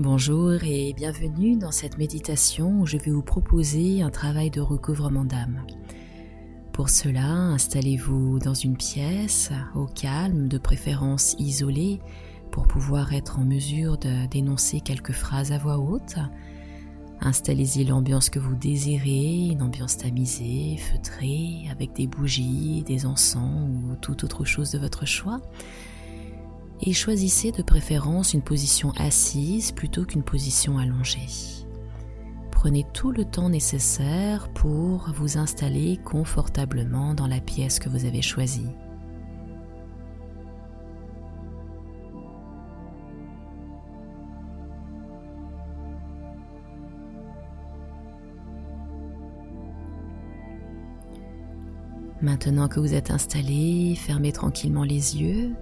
Bonjour et bienvenue dans cette méditation où je vais vous proposer un travail de recouvrement d'âme. Pour cela, installez-vous dans une pièce au calme, de préférence isolée, pour pouvoir être en mesure d'énoncer quelques phrases à voix haute. Installez-y l'ambiance que vous désirez, une ambiance tamisée, feutrée, avec des bougies, des encens ou toute autre chose de votre choix et choisissez de préférence une position assise plutôt qu'une position allongée. Prenez tout le temps nécessaire pour vous installer confortablement dans la pièce que vous avez choisie. Maintenant que vous êtes installé, fermez tranquillement les yeux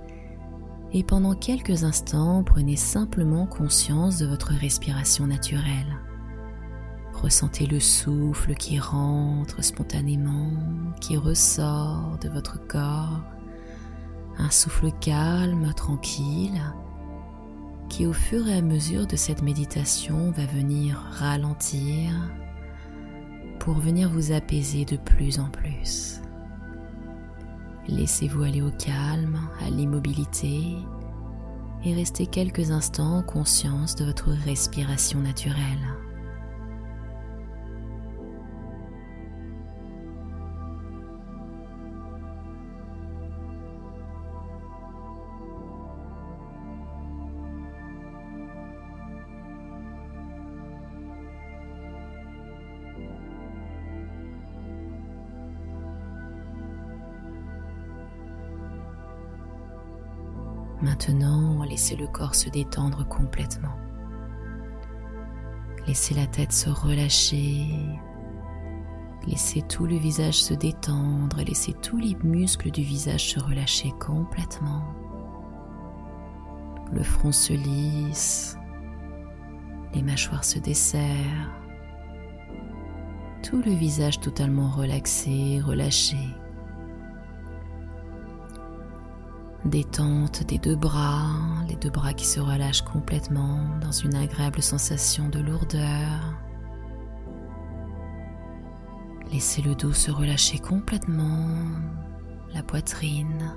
et pendant quelques instants, prenez simplement conscience de votre respiration naturelle. Ressentez le souffle qui rentre spontanément, qui ressort de votre corps. Un souffle calme, tranquille, qui au fur et à mesure de cette méditation va venir ralentir pour venir vous apaiser de plus en plus. Laissez-vous aller au calme, à l'immobilité et restez quelques instants en conscience de votre respiration naturelle. Maintenant, laissez le corps se détendre complètement. Laissez la tête se relâcher. Laissez tout le visage se détendre et laissez tous les muscles du visage se relâcher complètement. Le front se lisse. Les mâchoires se desserrent. Tout le visage totalement relaxé, relâché. Détente des deux bras, les deux bras qui se relâchent complètement dans une agréable sensation de lourdeur. Laissez le dos se relâcher complètement, la poitrine,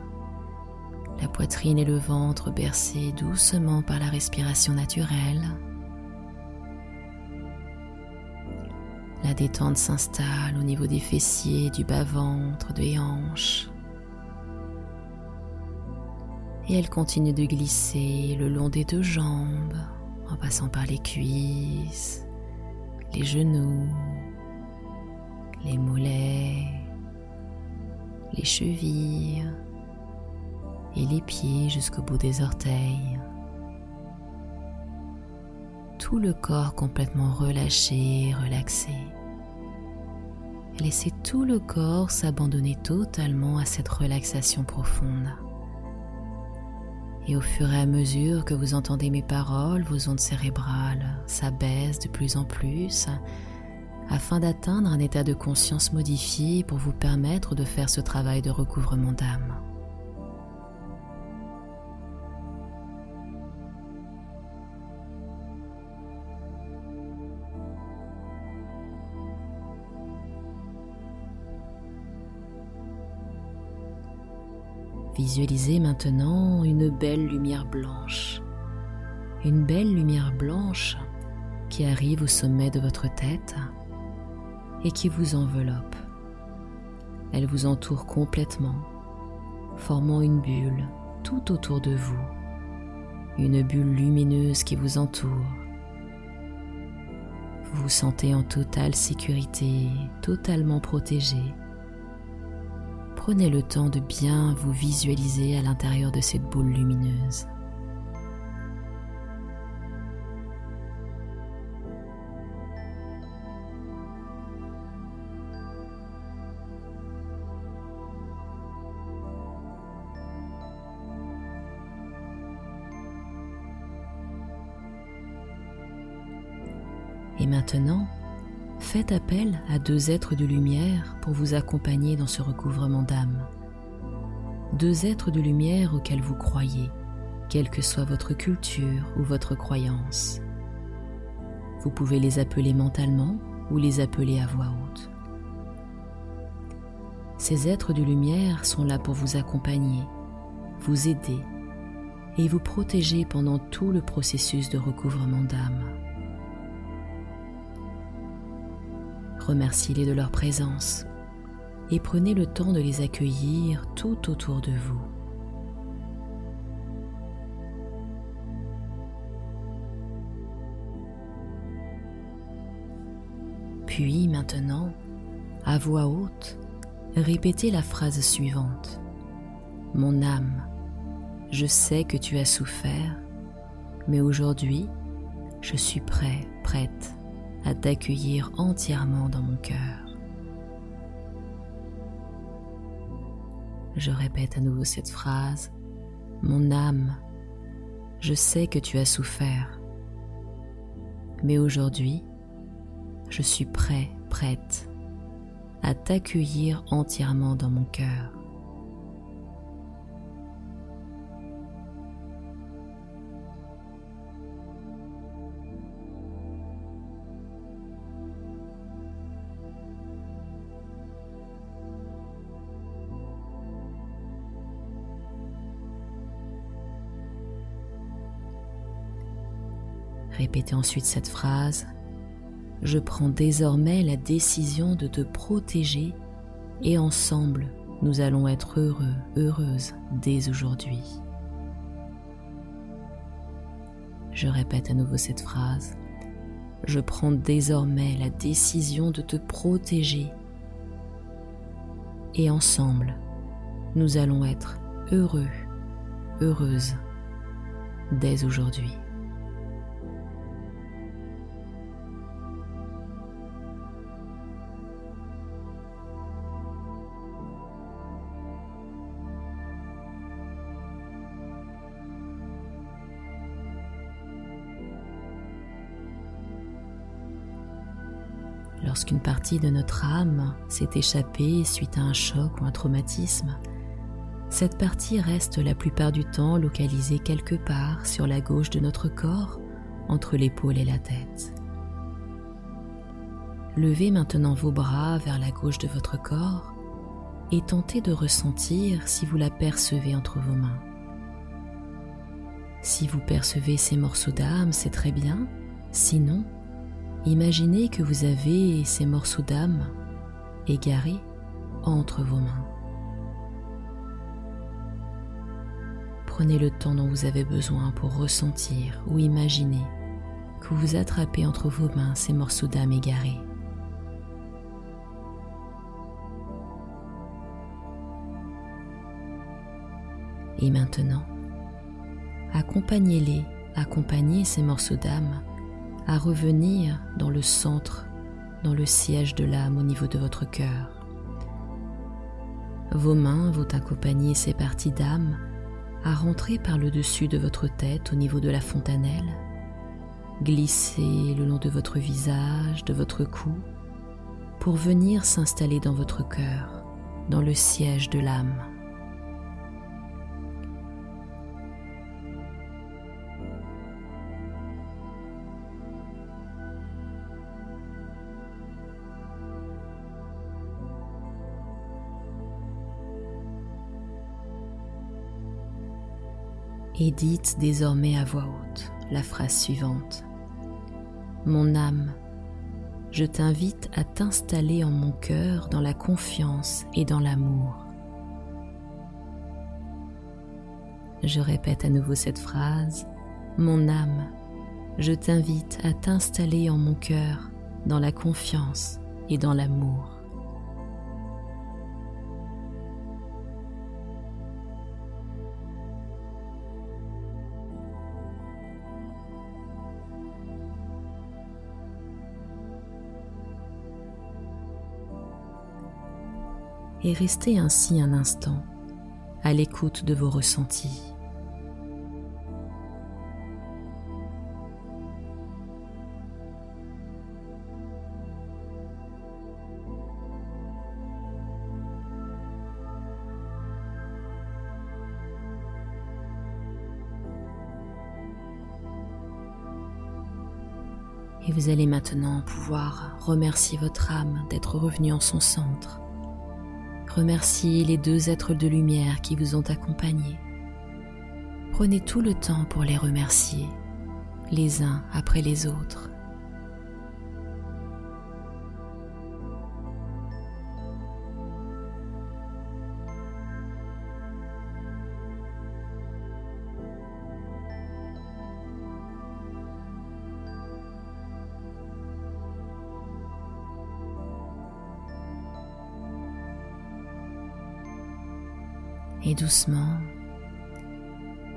la poitrine et le ventre bercés doucement par la respiration naturelle. La détente s'installe au niveau des fessiers, du bas-ventre, des hanches et elle continue de glisser le long des deux jambes en passant par les cuisses, les genoux, les mollets, les chevilles et les pieds jusqu'au bout des orteils. Tout le corps complètement relâché, relaxé. Laissez tout le corps s'abandonner totalement à cette relaxation profonde. Et au fur et à mesure que vous entendez mes paroles, vos ondes cérébrales s'abaissent de plus en plus afin d'atteindre un état de conscience modifié pour vous permettre de faire ce travail de recouvrement d'âme. Visualisez maintenant une belle lumière blanche. Une belle lumière blanche qui arrive au sommet de votre tête et qui vous enveloppe. Elle vous entoure complètement, formant une bulle tout autour de vous. Une bulle lumineuse qui vous entoure. Vous vous sentez en totale sécurité, totalement protégé prenez le temps de bien vous visualiser à l'intérieur de cette boule lumineuse. Et maintenant, faites appel à deux êtres de lumière pour vous accompagner dans ce recouvrement d'âme. Deux êtres de lumière auxquels vous croyez, quelle que soit votre culture ou votre croyance. Vous pouvez les appeler mentalement ou les appeler à voix haute. Ces êtres de lumière sont là pour vous accompagner, vous aider et vous protéger pendant tout le processus de recouvrement d'âme. Remerciez-les de leur présence et prenez le temps de les accueillir tout autour de vous. Puis maintenant, à voix haute, répétez la phrase suivante. Mon âme, je sais que tu as souffert, mais aujourd'hui, je suis prêt, prête à t'accueillir entièrement dans mon cœur. Je répète à nouveau cette phrase. Mon âme, je sais que tu as souffert, mais aujourd'hui, je suis prêt, prête à t'accueillir entièrement dans mon cœur. Répétez ensuite cette phrase je prends désormais la décision de te protéger et ensemble, nous allons être heureux, heureuses dès aujourd'hui. Je répète à nouveau cette phrase. Je prends désormais la décision de te protéger et ensemble, nous allons être heureux, heureuses dès aujourd'hui. Lorsqu'une partie de notre âme s'est échappée suite à un choc ou un traumatisme, cette partie reste la plupart du temps localisée quelque part sur la gauche de notre corps, entre l'épaule et la tête. Levez maintenant vos bras vers la gauche de votre corps et tentez de ressentir si vous la percevez entre vos mains. Si vous percevez ces morceaux d'âme, c'est très bien. Sinon, Imaginez que vous avez ces morceaux d'âme égarés entre vos mains. Prenez le temps dont vous avez besoin pour ressentir ou imaginer que vous attrapez entre vos mains ces morceaux d'âme égarés. Et maintenant, accompagnez-les, accompagnez ces morceaux d'âme à revenir dans le centre, dans le siège de l'âme au niveau de votre cœur. Vos mains vont accompagner ces parties d'âme à rentrer par le dessus de votre tête au niveau de la fontanelle, glisser le long de votre visage, de votre cou, pour venir s'installer dans votre cœur, dans le siège de l'âme. Et dites désormais à voix haute la phrase suivante. Mon âme, je t'invite à t'installer en mon cœur dans la confiance et dans l'amour. Je répète à nouveau cette phrase. Mon âme, je t'invite à t'installer en mon cœur dans la confiance et dans l'amour. et restez ainsi un instant à l'écoute de vos ressentis. Et vous allez maintenant pouvoir remercier votre âme d'être revenue en son centre Remercier les deux êtres de lumière qui vous ont accompagné. Prenez tout le temps pour les remercier, les uns après les autres. Et doucement,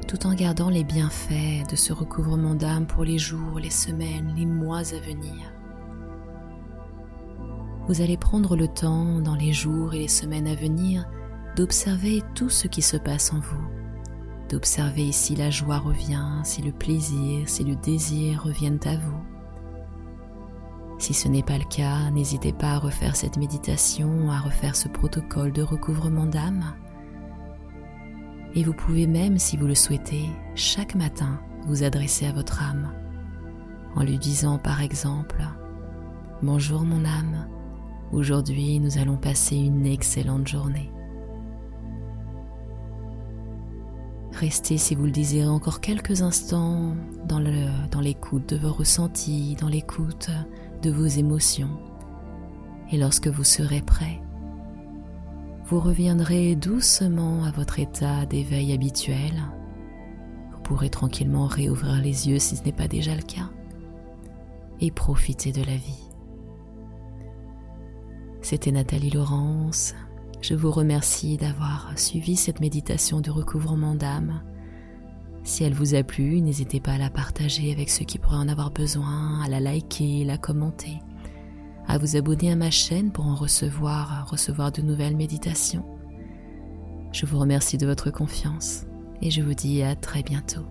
tout en gardant les bienfaits de ce recouvrement d'âme pour les jours, les semaines, les mois à venir. Vous allez prendre le temps dans les jours et les semaines à venir d'observer tout ce qui se passe en vous, d'observer si la joie revient, si le plaisir, si le désir reviennent à vous. Si ce n'est pas le cas, n'hésitez pas à refaire cette méditation, à refaire ce protocole de recouvrement d'âme et vous pouvez même, si vous le souhaitez, chaque matin vous adresser à votre âme en lui disant par exemple Bonjour mon âme, aujourd'hui nous allons passer une excellente journée. Restez, si vous le désirez, encore quelques instants dans l'écoute de vos ressentis, dans l'écoute de vos émotions. Et lorsque vous serez prêt, vous reviendrez doucement à votre état d'éveil habituel. Vous pourrez tranquillement réouvrir les yeux si ce n'est pas déjà le cas et profiter de la vie. C'était Nathalie Laurence. Je vous remercie d'avoir suivi cette méditation de recouvrement d'âme. Si elle vous a plu, n'hésitez pas à la partager avec ceux qui pourraient en avoir besoin, à la liker, la commenter à vous abonner à ma chaîne pour en recevoir, recevoir de nouvelles méditations. Je vous remercie de votre confiance et je vous dis à très bientôt.